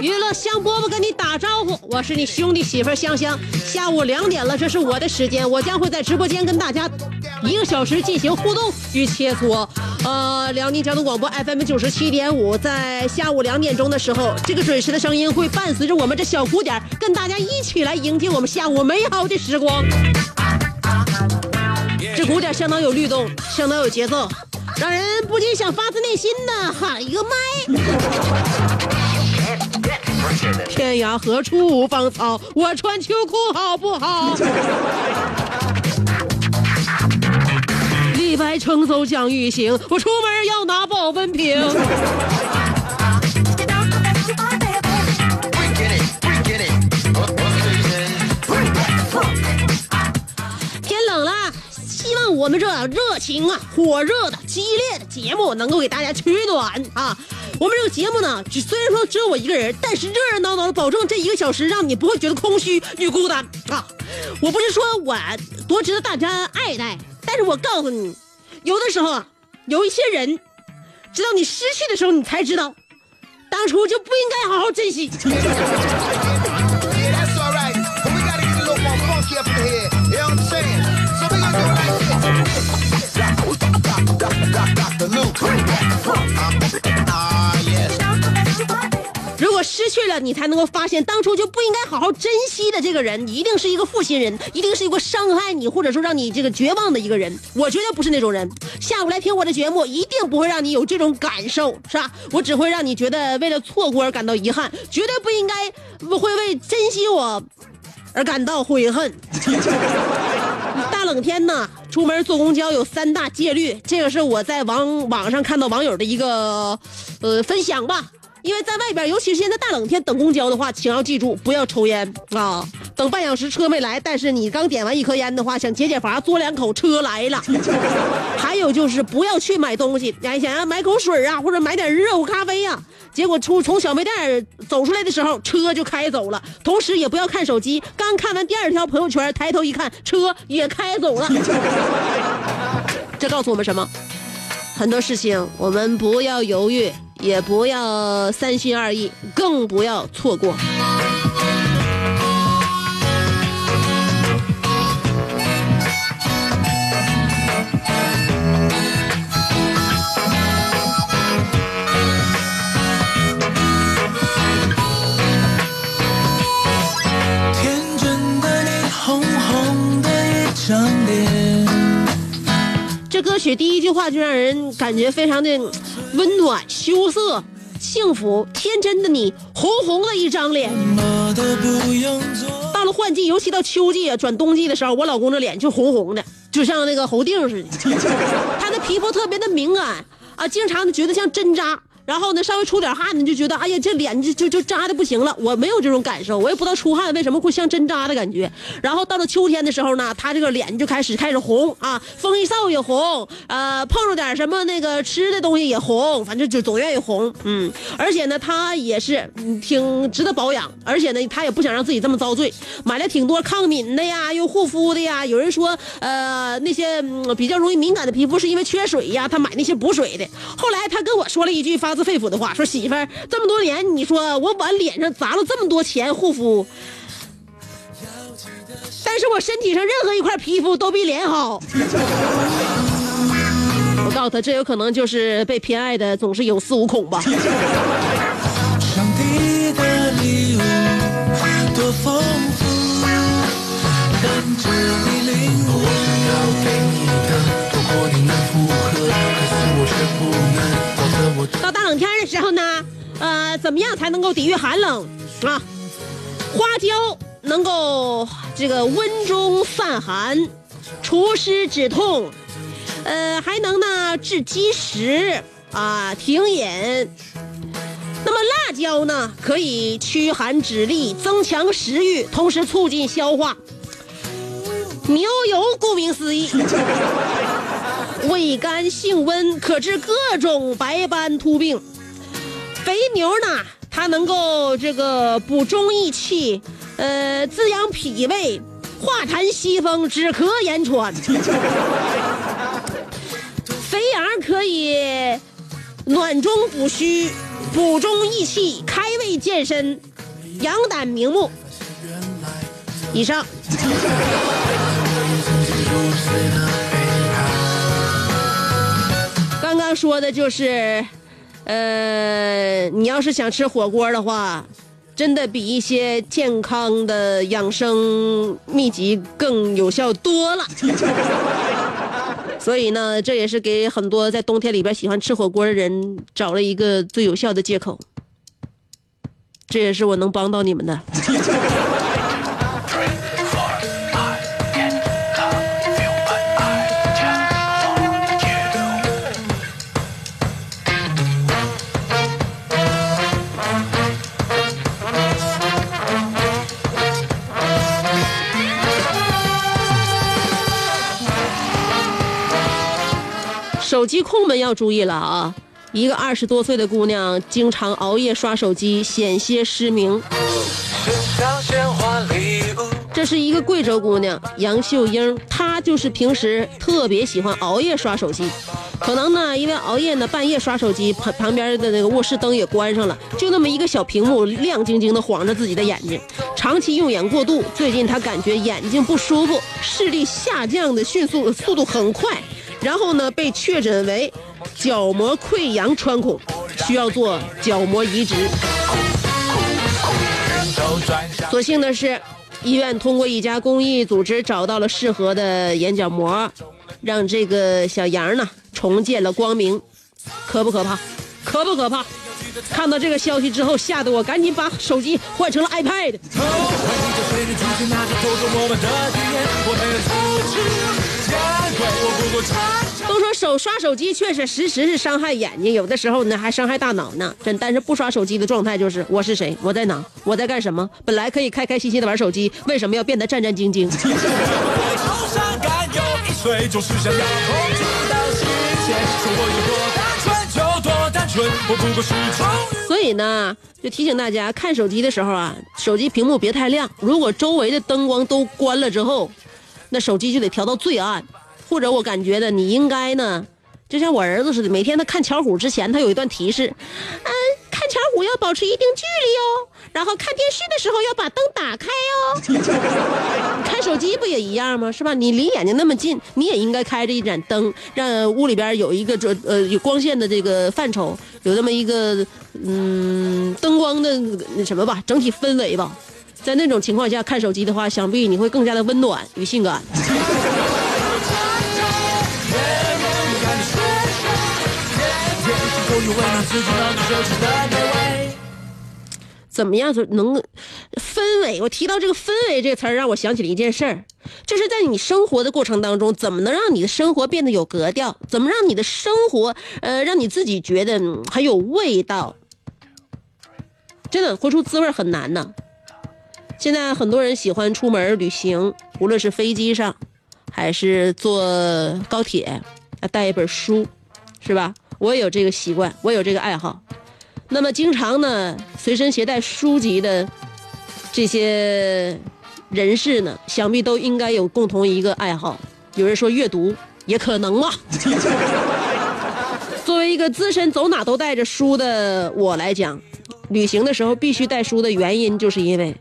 娱乐香饽饽跟你打招呼，我是你兄弟媳妇香香。下午两点了，这是我的时间，我将会在直播间跟大家一个小时进行互动与切磋。呃，辽宁交通广播 FM 九十七点五，在下午两点钟的时候，这个准时的声音会伴随着我们这小鼓点，跟大家一起来迎接我们下午美好的时光。鼓点相当有律动，相当有节奏，让人不禁想发自内心的喊一个麦。天涯何处无芳草，我穿秋裤好不好？李白乘舟将欲行，我出门要拿保温瓶。我们这热情啊、火热的、激烈的节目能够给大家取暖啊。我们这个节目呢，虽然说只有我一个人，但是热热闹闹的，保证这一个小时让你不会觉得空虚与孤单啊。我不是说我多值得大家爱戴，但是我告诉你，有的时候啊，有一些人，直到你失去的时候，你才知道，当初就不应该好好珍惜。如果失去了，你才能够发现当初就不应该好好珍惜的这个人，一定是一个负心人，一定是一个伤害你或者说让你这个绝望的一个人。我绝对不是那种人。下午来听我的节目，一定不会让你有这种感受，是吧？我只会让你觉得为了错过而感到遗憾，绝对不应该会为珍惜我而感到悔恨。大冷天呢，出门坐公交有三大戒律，这个是我在网网上看到网友的一个呃分享吧。因为在外边，尤其是现在大冷天等公交的话，请要记住不要抽烟啊！等半小时车没来，但是你刚点完一颗烟的话，想解解乏，嘬两口，车来了。还有就是不要去买东西，哎，想要买口水啊，或者买点热乎咖啡呀、结果出从小卖店走出来的时候，车就开走了。同时也不要看手机，刚看完第二条朋友圈，抬头一看，车也开走了。这告诉我们什么？很多事情我们不要犹豫，也不要三心二意，更不要错过。许第一句话就让人感觉非常的温暖、羞涩、幸福、天真的你，红红的一张脸。到了换季，尤其到秋季啊，转冬季的时候，我老公这脸就红红的，就像那个猴腚似的。他的皮肤特别的敏感啊，经常觉得像针扎，然后呢稍微出点汗，你就觉得哎呀这脸就就就扎的不行了。我没有这种感受，我也不知道出汗为什么会像针扎的感觉。然后到了秋天的时候呢，他这个脸就开始开始红啊，风一扫也红，呃碰着点什么那个吃的东西也红，反正就总愿意红。嗯，而且呢他也是挺值得保养，而且呢他也不想让自己这么遭罪，买了挺多抗敏的呀，又护肤的呀。有人说呃那些、比较容易敏感的皮肤是因为缺水呀，他买那些补水的。后来他跟我说了一句发自肺腑的话，说媳妇儿这么多年，你说我往脸上砸了这么多钱护肤。但是我身体上任何一块皮肤都比脸好。我告诉他，这有可能就是被偏爱的总是有恃无恐吧。时候呢，呃，怎么样才能够抵御寒冷啊？花椒能够这个温中散寒，除湿止痛，呃，还能呢治积食啊，停饮。那么辣椒呢，可以驱寒止痢，增强食欲，同时促进消化。牛油顾名思义，味甘性温，可治各种白斑秃病。肥牛呢，它能够这个补中益气，呃，滋养脾胃，化痰息风，止咳延喘。肥羊可以暖中补虚，补中益气，开胃健身，养胆明目。以上。刚刚说的就是，呃，你要是想吃火锅的话，真的比一些健康的养生秘籍更有效多了。所以呢，这也是给很多在冬天里边喜欢吃火锅的人找了一个最有效的借口。这也是我能帮到你们的。手机控们要注意了啊！一个二十多岁的姑娘经常熬夜刷手机，险些失明。这是一个贵州姑娘杨秀英，她就是平时特别喜欢熬夜刷手机。可能呢，因为熬夜呢，半夜刷手机，旁旁边的那个卧室灯也关上了，就那么一个小屏幕亮晶晶的晃着自己的眼睛。长期用眼过度，最近她感觉眼睛不舒服，视力下降的迅速，速度很快。然后呢，被确诊为角膜溃疡穿孔，需要做角膜移植。所幸的是，医院通过一家公益组织找到了适合的眼角膜，让这个小杨呢重见了光明。可不可怕？可不可怕？看到这个消息之后，吓得我赶紧把手机换成了 iPad。都说手刷手机确实实时是伤害眼睛，有的时候呢还伤害大脑呢。真，但是不刷手机的状态就是我是谁，我在哪，我在干什么？本来可以开开心心的玩手机，为什么要变得战战兢兢？所以呢，就提醒大家，看手机的时候啊，手机屏幕别太亮。如果周围的灯光都关了之后，那手机就得调到最暗。或者我感觉的，你应该呢，就像我儿子似的，每天他看巧虎之前，他有一段提示，嗯，看巧虎要保持一定距离哦，然后看电视的时候要把灯打开哦。看手机不也一样吗？是吧？你离眼睛那么近，你也应该开着一盏灯，让屋里边有一个这呃有光线的这个范畴，有这么一个嗯灯光的那什么吧，整体氛围吧。在那种情况下看手机的话，想必你会更加的温暖与性感。怎么样就能氛围，我提到这个氛围这个词儿，让我想起了一件事儿，就是在你生活的过程当中，怎么能让你的生活变得有格调？怎么让你的生活，呃，让你自己觉得很有味道？真的活出滋味很难呢。现在很多人喜欢出门旅行，无论是飞机上，还是坐高铁，啊，带一本书，是吧？我也有这个习惯，我有这个爱好。那么经常呢，随身携带书籍的这些人士呢，想必都应该有共同一个爱好。有人说阅读，也可能嘛。作为一个资深走哪都带着书的我来讲，旅行的时候必须带书的原因，就是因为，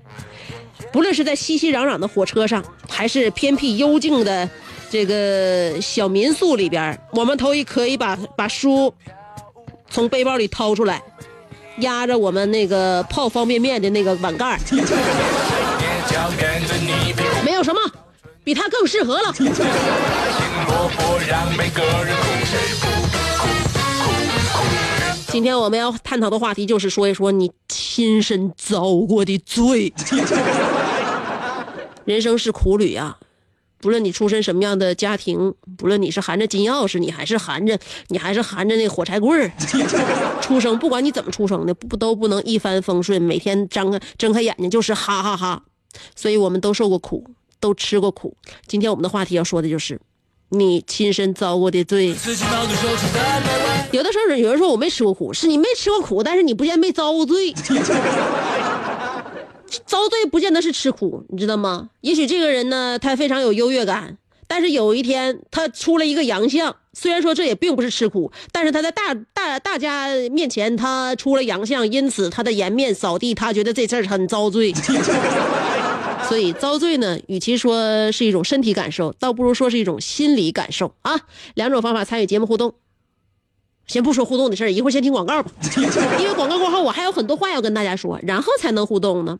不论是在熙熙攘攘的火车上，还是偏僻幽静的这个小民宿里边，我们都可以把把书从背包里掏出来，压着我们那个泡方便面的那个碗盖儿 没有什么比它更适合了。今天我们要探讨的话题就是说一说你亲身遭过的罪。人生是苦旅啊，不论你出身什么样的家庭，不论你是含着金钥匙，你还是含着你还是含着那火柴棍儿 出生，不管你怎么出生的，不都不能一帆风顺，每天张开睁开眼睛就是哈哈哈所以我们都受过苦，都吃过苦。今天我们的话题要说的就是你亲身遭过的罪。有的时候有人说我没吃过苦，是你没吃过苦，但是你不见没遭过罪。遭罪不见得是吃苦，你知道吗？也许这个人呢，他非常有优越感，但是有一天他出了一个洋相，虽然说这也并不是吃苦，但是他在大大大家面前他出了洋相，因此他的颜面扫地，他觉得这事儿很遭罪。所以遭罪呢，与其说是一种身体感受，倒不如说是一种心理感受啊。两种方法参与节目互动。先不说互动的事儿，一会儿先听广告吧，因为广告过后我还有很多话要跟大家说，然后才能互动呢。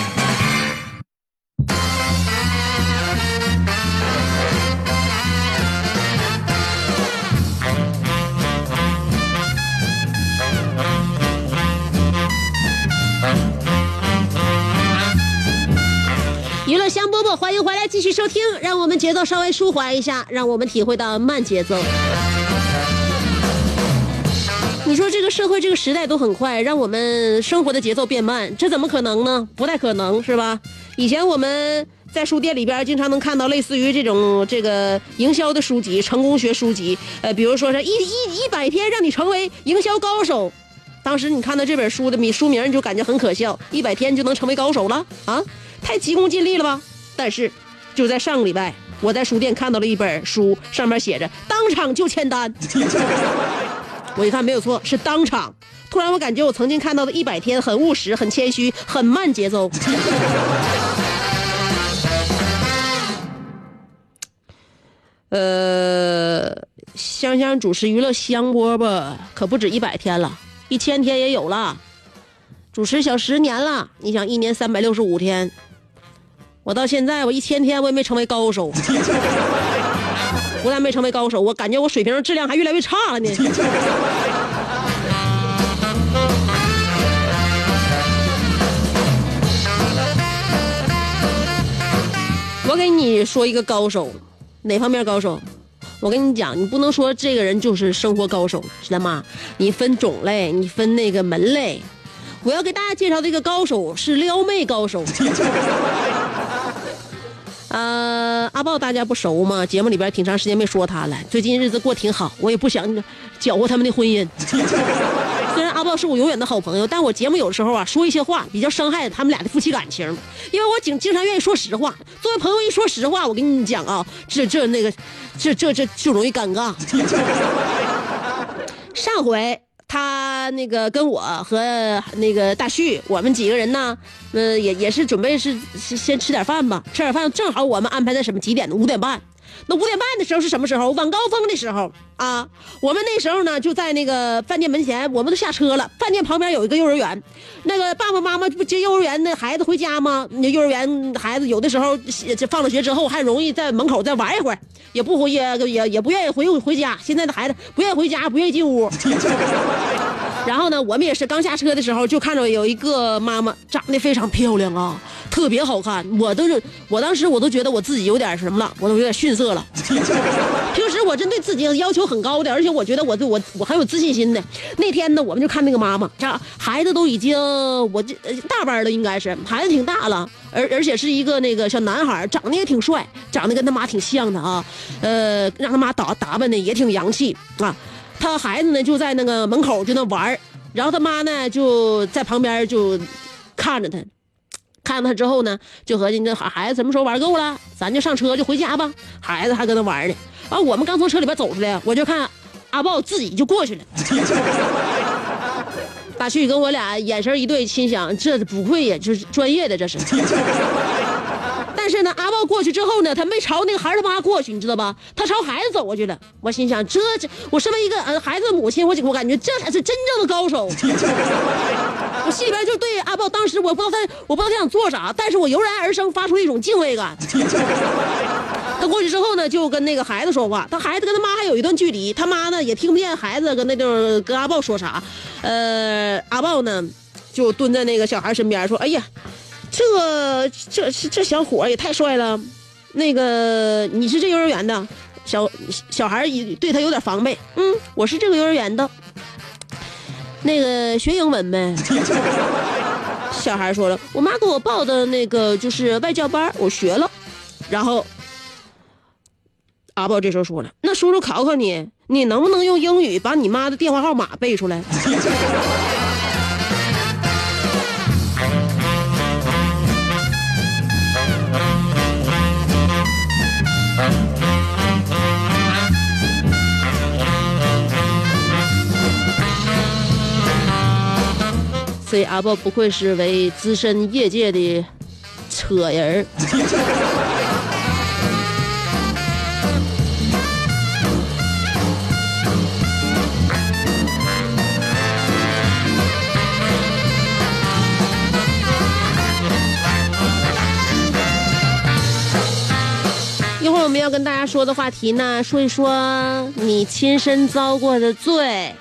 继续收听。让我们节奏稍微舒缓一下，让我们体会到慢节奏。你说这个社会、这个时代都很快，让我们生活的节奏变慢，这怎么可能呢？不太可能，是吧？以前我们在书店里边经常能看到类似于这种这个营销的书籍、成功学书籍，呃，比如说是一一一百天让你成为营销高手。当时你看到这本书的名书名，你就感觉很可笑，一百天就能成为高手了啊？太急功近利了吧？但是，就在上个礼拜，我在书店看到了一本书，上面写着“当场就签单”。我一看没有错，是当场。突然，我感觉我曾经看到的一百天很务实、很谦虚、很慢节奏。呃，香香主持娱乐香饽饽可不止一百天了，一千天也有了。主持小十年了，你想一年三百六十五天，我到现在我一千天我也没成为高手，不但没成为高手，我感觉我水平质量还越来越差了呢。我给你说一个高手，哪方面高手？我跟你讲，你不能说这个人就是生活高手，知道吗？你分种类，你分那个门类。我要给大家介绍的一个高手是撩妹高手。呃，阿豹大家不熟吗？节目里边挺长时间没说他了。最近日子过挺好，我也不想搅和他们的婚姻。虽然阿豹是我永远的好朋友，但我节目有时候啊说一些话比较伤害他们俩的夫妻感情，因为我经经常愿意说实话。作为朋友一说实话，我跟你讲啊，这这那个，这这这就容易尴尬。上回他那个跟我和那个大旭，我们几个人呢，呃，也也是准备是是先吃点饭吧，吃点饭正好我们安排在什么几点呢？五点半。那五点半的时候是什么时候？晚高峰的时候啊，我们那时候呢就在那个饭店门前，我们都下车了。饭店旁边有一个幼儿园，那个爸爸妈妈不接幼儿园的孩子回家吗？那幼儿园孩子有的时候放了学之后还容易在门口再玩一会儿，也不回也也也不愿意回回家。现在的孩子不愿意回家，不愿意进屋。然后呢，我们也是刚下车的时候就看着有一个妈妈长得非常漂亮啊，特别好看。我都是我当时我都觉得我自己有点什么了，我都有点逊色了。平时我真对自己要求很高的，而且我觉得我对我我很有自信心的。那天呢，我们就看那个妈妈，这孩子都已经我这呃大班了，应该是孩子挺大了，而而且是一个那个小男孩，长得也挺帅，长得跟他妈挺像的啊。呃，让他妈打打扮的也挺洋气啊。他孩子呢就在那个门口就那玩然后他妈呢就在旁边就看着他。看着他之后呢，就合计这孩孩子什么时候玩够了，咱就上车就回家吧。孩子还搁那玩呢。完，我们刚从车里边走出来，我就看阿豹自己就过去了。大旭跟我俩眼神一对，心想这不会呀，就是专业的这是。阿豹过去之后呢，他没朝那个孩子他妈过去，你知道吧？他朝孩子走过去了。我心想，这这，我身为一个呃孩子的母亲，我我感觉这才是真正的高手。我心里边就对阿豹，当时我不知道他，我不知道他想做啥，但是我油然而生发出一种敬畏感。他过去之后呢，就跟那个孩子说话，他孩子跟他妈还有一段距离，他妈呢也听不见孩子跟那地儿跟阿豹说啥。呃，阿豹呢就蹲在那个小孩身边说：“哎呀。”这这这小伙也太帅了，那个你是这幼儿园的，小小孩对他有点防备。嗯，我是这个幼儿园的，那个学英文呗。小孩说了，我妈给我报的那个就是外教班，我学了。然后阿豹这时候说了，那叔叔考考你，你能不能用英语把你妈的电话号码背出来？所以阿豹不愧是为资深业界的扯人儿。一会儿我们要跟大家说的话题呢，说一说你亲身遭过的罪。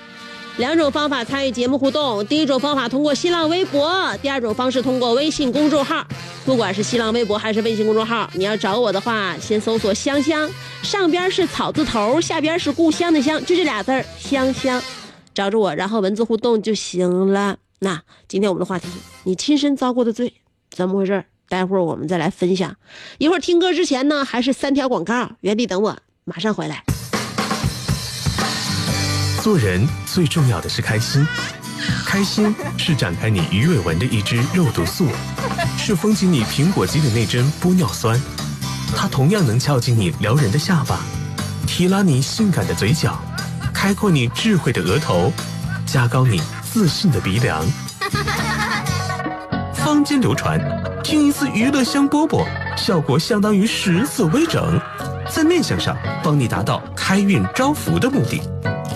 两种方法参与节目互动，第一种方法通过新浪微博，第二种方式通过微信公众号。不管是新浪微博还是微信公众号，你要找我的话，先搜索“香香”，上边是草字头，下边是故乡的乡，就这俩字儿“香香”，找着我，然后文字互动就行了。那今天我们的话题，你亲身遭过的罪，怎么回事？待会儿我们再来分享。一会儿听歌之前呢，还是三条广告，原地等我，马上回来。做人最重要的是开心，开心是展开你鱼尾纹的一支肉毒素，是封紧你苹果肌的那针玻尿酸，它同样能翘起你撩人的下巴，提拉你性感的嘴角，开阔你智慧的额头，加高你自信的鼻梁。坊间流传，听一次娱乐香饽饽，效果相当于十次微整，在面相上帮你达到开运招福的目的，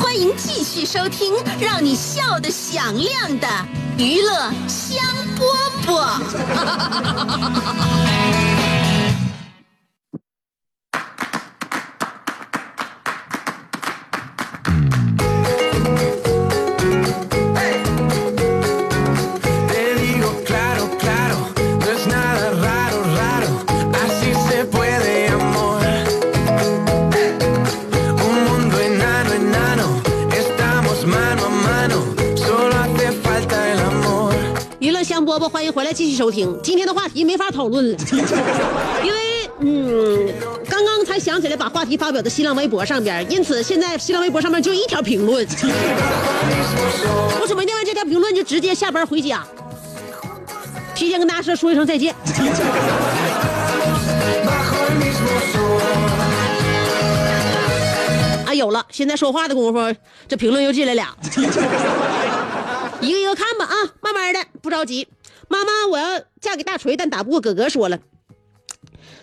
欢迎继续收听让你笑得响亮的娱乐香饽饽。波波，欢迎回来继续收听。今天的话题没法讨论了，因为嗯，刚刚才想起来把话题发表在新浪微博上边，因此现在新浪微博上面就一条评论。我准备念完这条评论就直接下班回家，提前跟大家说说一声再见。啊，有了！现在说话的功夫，这评论又进来俩，一个一个看吧啊，慢慢的，不着急。妈妈，我要嫁给大锤，但打不过哥哥说了。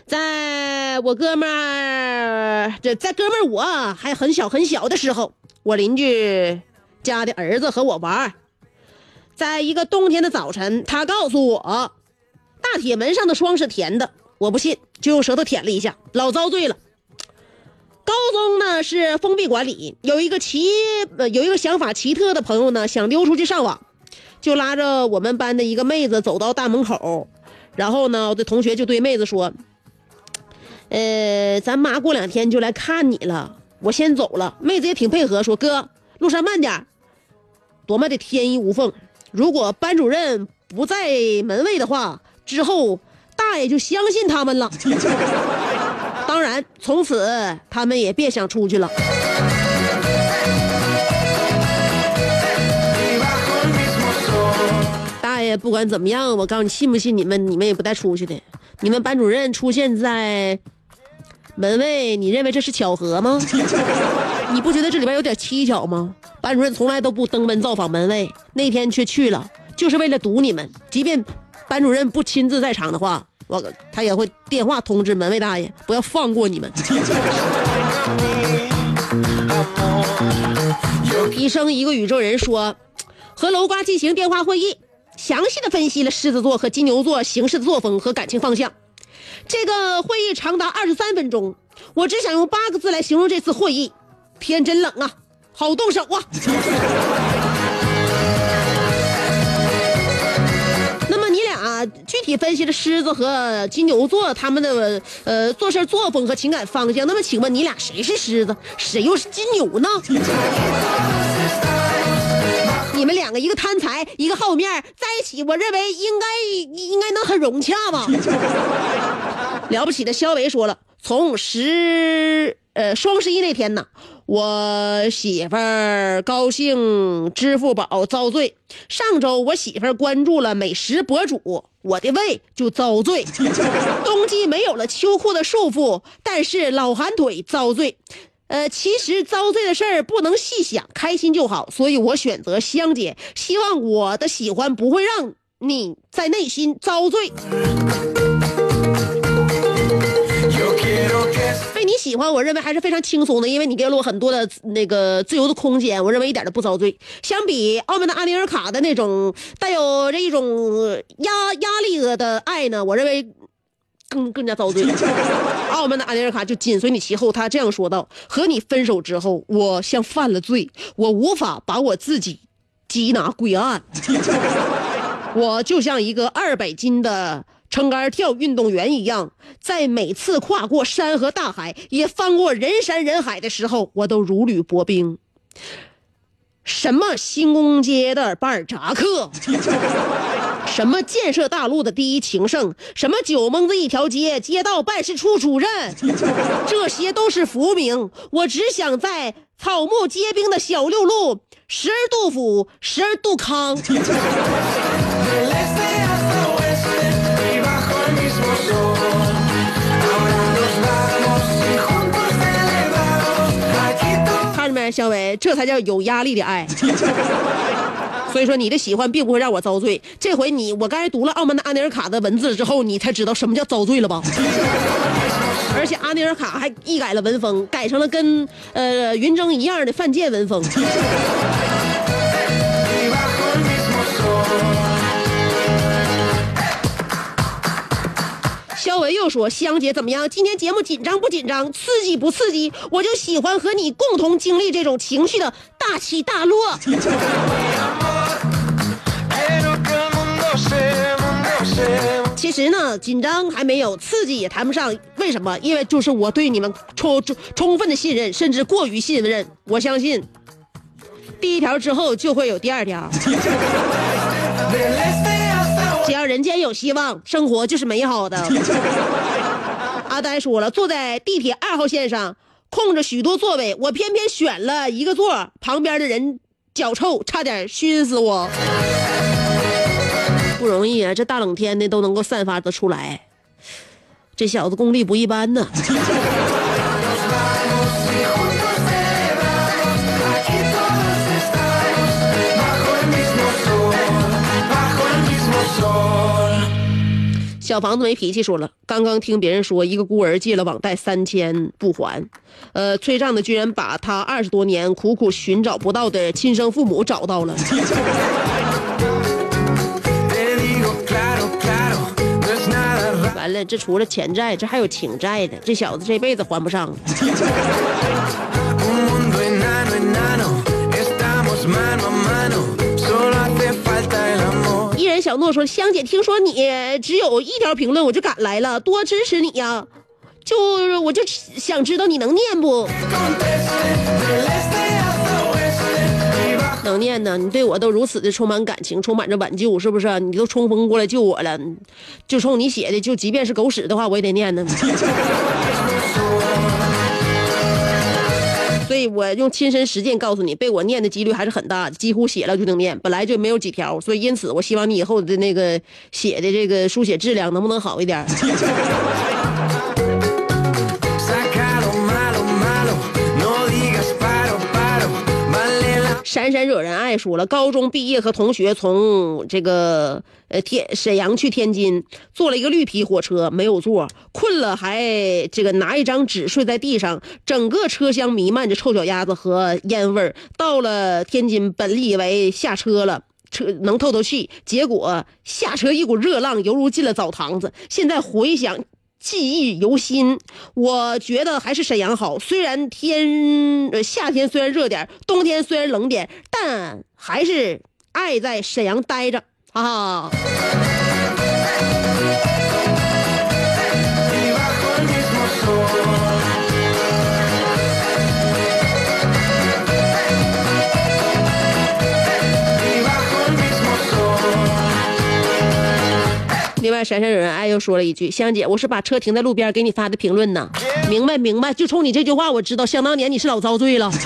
在我哥们儿这在哥们儿我还很小很小的时候，我邻居家的儿子和我玩，在一个冬天的早晨，他告诉我，大铁门上的霜是甜的，我不信，就用舌头舔了一下，老遭罪了。高中呢是封闭管理，有一个奇有一个想法奇特的朋友呢，想溜出去上网，就拉着我们班的一个妹子走到大门口，然后呢，我的同学就对妹子说：“呃，咱妈过两天就来看你了，我先走了。”妹子也挺配合，说：“哥，路上慢点。”多么的天衣无缝！如果班主任不在门卫的话，之后大爷就相信他们了。从此他们也别想出去了。大爷不管怎么样，我告诉你，信不信你们，你们也不带出去的。你们班主任出现在门卫，你认为这是巧合吗？你不觉得这里边有点蹊跷吗？班主任从来都不登门造访门卫，那天却去了，就是为了堵你们。即便班主任不亲自在场的话，我他也会电话通知门卫大爷，不要放过你们。医生一个宇宙人说，和楼瓜进行电话会议，详细的分析了狮子座和金牛座行事的作风和感情方向。这个会议长达二十三分钟，我只想用八个字来形容这次会议：天真冷啊，好动手啊！具体分析了狮子和金牛座他们的呃做事作风和情感方向。那么请问你俩谁是狮子，谁又是金牛呢？你们两个一个贪财，一个好面，在一起，我认为应该应该能很融洽吧。了不起的肖维说了，从十呃双十一那天呢，我媳妇儿高兴支付宝遭罪。上周我媳妇儿关注了美食博主，我的胃就遭罪。冬季没有了秋裤的束缚，但是老寒腿遭罪。呃，其实遭罪的事儿不能细想，开心就好，所以我选择香姐。希望我的喜欢不会让你在内心遭罪。喜欢，我认为还是非常轻松的，因为你给了我很多的那个自由的空间，我认为一点都不遭罪。相比澳门的阿尼尔卡的那种带有这一种压压力的爱呢，我认为更更加遭罪。澳门的阿尼尔卡就紧随你其后，他这样说道：“和你分手之后，我像犯了罪，我无法把我自己缉拿归案，我就像一个二百斤的。”撑杆跳运动员一样，在每次跨过山和大海，也翻过人山人海的时候，我都如履薄冰。什么新宫街的巴尔扎克，什么建设大陆的第一情圣，什么九蒙子一条街街道办事处主任，这些都是浮名。我只想在草木皆兵的小六路，时而杜甫，时而杜康。小伟，这才叫有压力的爱。所以说，你的喜欢并不会让我遭罪。这回你，我刚才读了澳门的阿尼尔卡的文字之后，你才知道什么叫遭罪了吧？而且阿尼尔卡还一改了文风，改成了跟呃云峥一样的犯贱文风。肖文又说：“香姐怎么样？今天节目紧张不紧张？刺激不刺激？我就喜欢和你共同经历这种情绪的大起大落。”其实呢，紧张还没有，刺激也谈不上。为什么？因为就是我对你们充充充分的信任，甚至过于信任。我相信，第一条之后就会有第二条。只要人间有希望，生活就是美好的。阿呆说了，坐在地铁二号线上，空着许多座位，我偏偏选了一个座，旁边的人脚臭，差点熏死我。不容易啊，这大冷天的都能够散发得出来，这小子功力不一般呢。小房子没脾气，说了，刚刚听别人说一个孤儿借了网贷三千不还，呃，催账的居然把他二十多年苦苦寻找不到的亲生父母找到了。完了，这除了钱债，这还有情债呢，这小子这辈子还不上。小诺说：“香姐，听说你只有一条评论，我就赶来了，多支持你呀！就我就想知道你能念不？能念呢？你对我都如此的充满感情，充满着挽救，是不是？你都冲锋过来救我了，就冲你写的，就即便是狗屎的话，我也得念呢。我用亲身实践告诉你，被我念的几率还是很大的，几乎写了就能念，本来就没有几条，所以因此我希望你以后的那个写的这个书写质量能不能好一点？闪闪惹人爱说了，高中毕业和同学从这个呃天沈阳去天津，坐了一个绿皮火车，没有座，困了还这个拿一张纸睡在地上，整个车厢弥漫着臭脚丫子和烟味儿。到了天津，本以为下车了。车能透透气，结果下车一股热浪，犹如进了澡堂子。现在回想，记忆犹新。我觉得还是沈阳好，虽然天呃夏天虽然热点，冬天虽然冷点，但还是爱在沈阳待着哈啊。外，闪闪惹人爱又说了一句：“香姐，我是把车停在路边给你发的评论呢。”明白明白，就冲你这句话，我知道，想当年你是老遭罪了。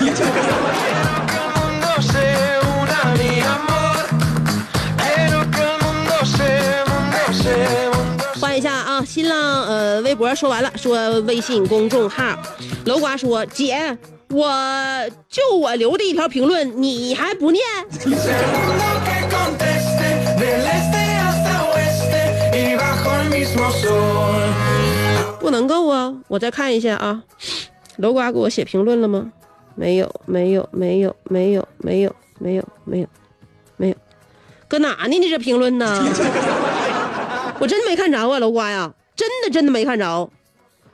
换一下啊，新浪呃微博说完了，说微信公众号，楼瓜说姐，我就我留的一条评论，你还不念？不能够啊！我再看一下啊，楼瓜给我写评论了吗？没有，没有，没有，没有，没有，没有，没有，没有，搁哪呢？你这评论呢？我真没看着啊，楼瓜呀，真的真的没看着。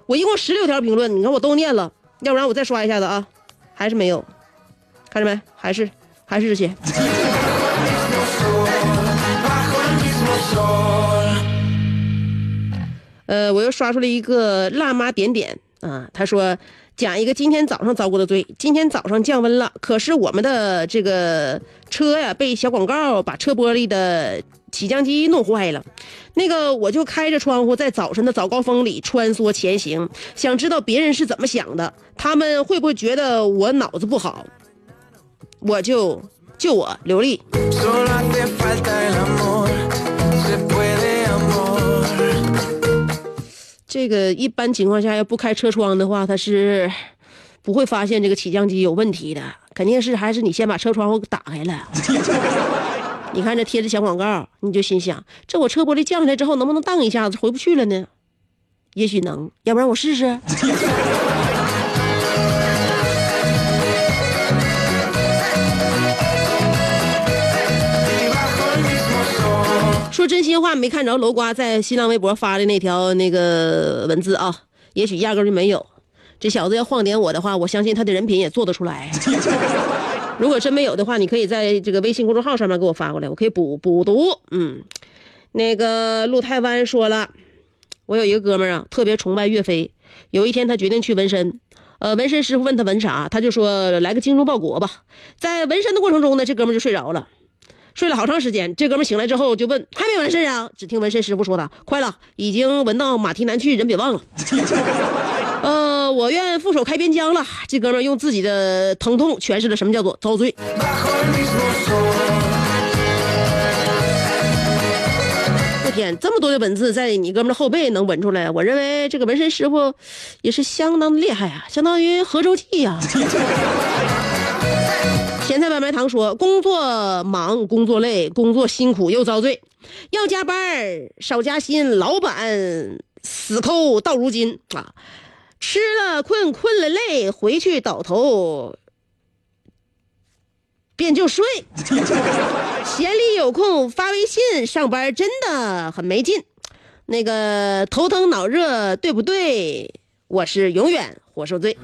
我一共十六条评论，你看我都念了，要不然我再刷一下子啊，还是没有，看着没？还是还是这些。呃，我又刷出来一个辣妈点点啊，他说讲一个今天早上遭过的罪。今天早上降温了，可是我们的这个车呀被小广告把车玻璃的起降机弄坏了。那个我就开着窗户在早晨的早高峰里穿梭前行，想知道别人是怎么想的，他们会不会觉得我脑子不好？我就就我刘丽。这个一般情况下要不开车窗的话，它是不会发现这个起降机有问题的，肯定是还是你先把车窗户打开了。你看这贴着小广告，你就心想，这我车玻璃降下来之后，能不能荡一下子回不去了呢？也许能，要不然我试试。说真心话，没看着楼瓜在新浪微博发的那条那个文字啊，也许压根就没有。这小子要晃点我的话，我相信他的人品也做得出来。如果真没有的话，你可以在这个微信公众号上面给我发过来，我可以补补读。嗯，那个陆太湾说了，我有一个哥们儿啊，特别崇拜岳飞。有一天，他决定去纹身。呃，纹身师傅问他纹啥，他就说来个精忠报国吧。在纹身的过程中呢，这哥们儿就睡着了。睡了好长时间，这哥们醒来之后就问：“还没完事啊？”只听纹身师傅说的：“快了，已经纹到马蹄南去，人别忘了。”呃，我愿负手开边疆了。这哥们用自己的疼痛诠释了什么叫做遭罪。我天，这么多的文字在你哥们的后背能纹出来，我认为这个纹身师傅也是相当的厉害啊，相当于合周记呀、白糖说：“工作忙，工作累，工作辛苦又遭罪，要加班少加薪，老板死抠到如今啊！吃了困，困了累，回去倒头便就睡。闲里有空发微信，上班真的很没劲。那个头疼脑热，对不对？我是永远活受罪。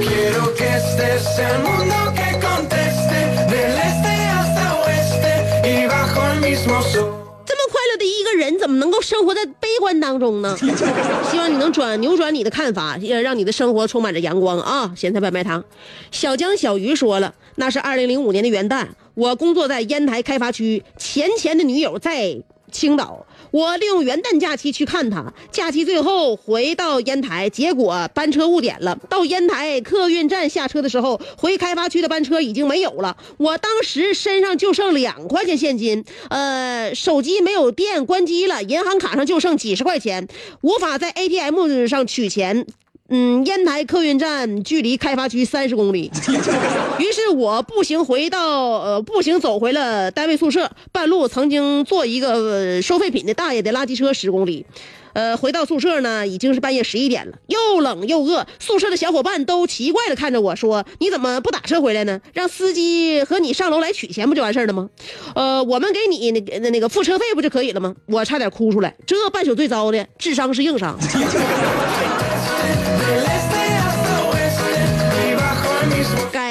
Quiero que estés el mundo que conteste del este mismo sol. 这么快乐的一个人，怎么能够生活在悲观当中呢？希望你能转扭转你的看法，也让你的生活充满着阳光啊！咸菜白白糖，小江小鱼说了，那是二零零五年的元旦，我工作在烟台开发区，前前的女友在青岛。我利用元旦假期去看他，假期最后回到烟台，结果班车误点了。到烟台客运站下车的时候，回开发区的班车已经没有了。我当时身上就剩两块钱现金，呃，手机没有电，关机了，银行卡上就剩几十块钱，无法在 ATM 上取钱。嗯，烟台客运站距离开发区三十公里，于是我步行回到呃步行走回了单位宿舍，半路曾经坐一个、呃收废品的大爷的垃圾车十公里。呃，回到宿舍呢，已经是半夜十一点了，又冷又饿。宿舍的小伙伴都奇怪的看着我说：“你怎么不打车回来呢？让司机和你上楼来取钱不就完事儿了吗？呃，我们给你那个那个付车费不就可以了吗？”我差点哭出来，这半宿最糟的智商是硬伤。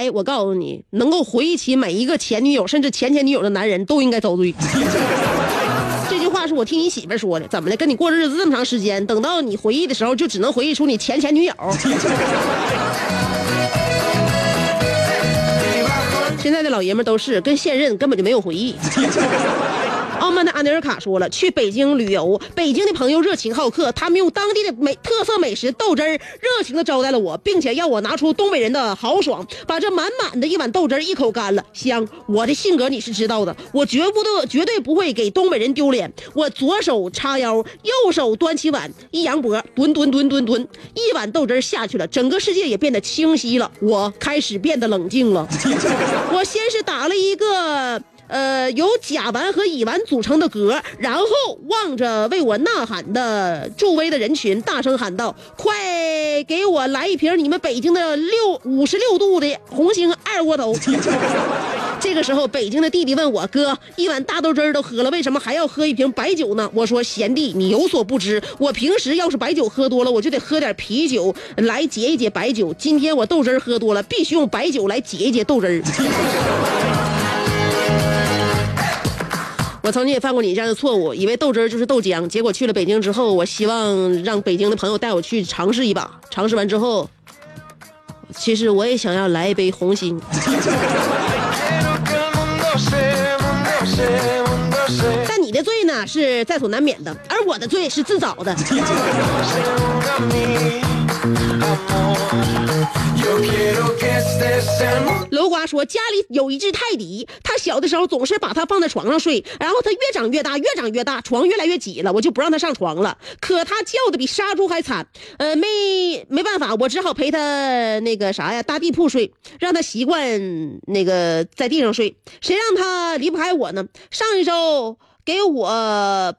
我告诉你，能够回忆起每一个前女友甚至前前女友的男人都应该遭罪。这句话是我听你媳妇说的，怎么的？跟你过日子这么长时间，等到你回忆的时候，就只能回忆出你前前女友。现在的老爷们都是跟现任根本就没有回忆。傲慢的安德尔卡说了，去北京旅游，北京的朋友热情好客，他们用当地的美特色美食豆汁儿热情的招待了我，并且要我拿出东北人的豪爽，把这满满的一碗豆汁儿一口干了，香。我的性格你是知道的，我绝不的绝对不会给东北人丢脸。我左手叉腰，右手端起碗，一扬脖，吨吨吨吨吨，一碗豆汁儿下去了，整个世界也变得清晰了，我开始变得冷静了。我先是打了一个。呃，由甲烷和乙烷组成的格，然后望着为我呐喊的助威的人群，大声喊道：“快给我来一瓶你们北京的六五十六度的红星二锅头！” 这个时候，北京的弟弟问我：“哥，一碗大豆汁儿都喝了，为什么还要喝一瓶白酒呢？”我说：“贤弟，你有所不知，我平时要是白酒喝多了，我就得喝点啤酒来解一解白酒。今天我豆汁儿喝多了，必须用白酒来解一解豆汁儿。”我曾经也犯过你这样的错误，以为豆汁儿就是豆浆，结果去了北京之后，我希望让北京的朋友带我去尝试一把。尝试完之后，其实我也想要来一杯红心。但你的罪呢是在所难免的，而我的罪是自找的。楼瓜说，家里有一只泰迪，他小的时候总是把它放在床上睡，然后它越长越大，越长越大，床越来越挤了，我就不让它上床了。可它叫的比杀猪还惨，呃，没没办法，我只好陪它那个啥呀，搭地铺睡，让它习惯那个在地上睡。谁让它离不开我呢？上一周。给我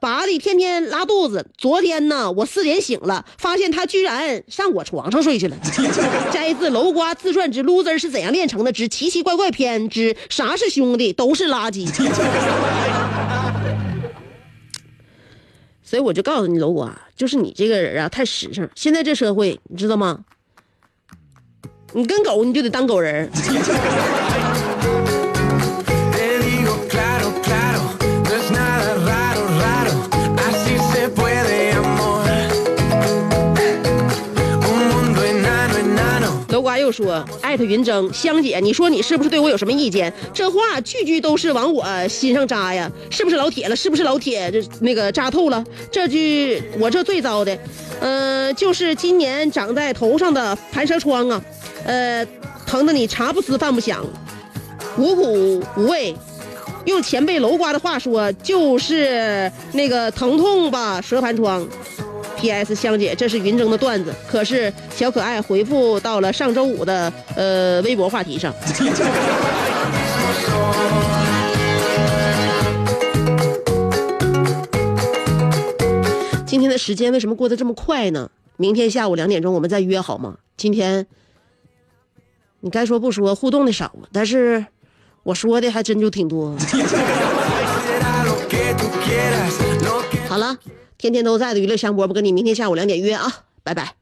拔的天天拉肚子。昨天呢，我四点醒了，发现他居然上我床上睡去了。摘自楼瓜自传之 loser 是怎样炼成的之奇奇怪怪篇之啥是兄弟都是垃圾。所以我就告诉你，楼瓜，就是你这个人啊，太实诚。现在这社会，你知道吗？你跟狗，你就得当狗人说：“艾特云峥，香姐，你说你是不是对我有什么意见？这话句句都是往我心上扎呀，是不是老铁了？是不是老铁这那个扎透了？这句我这最糟的，呃，就是今年长在头上的盘蛇疮啊，呃，疼得你茶不思饭不想，无苦无味。”用前辈楼瓜的话说，就是那个疼痛吧，蛇盘疮。P.S. 香姐，这是云峥的段子，可是小可爱回复到了上周五的呃微博话题上。今天的时间为什么过得这么快呢？明天下午两点钟我们再约好吗？今天你该说不说，互动的少，但是我说的还真就挺多。好了，天天都在的娱乐香饽饽跟你明天下午两点约啊，拜拜。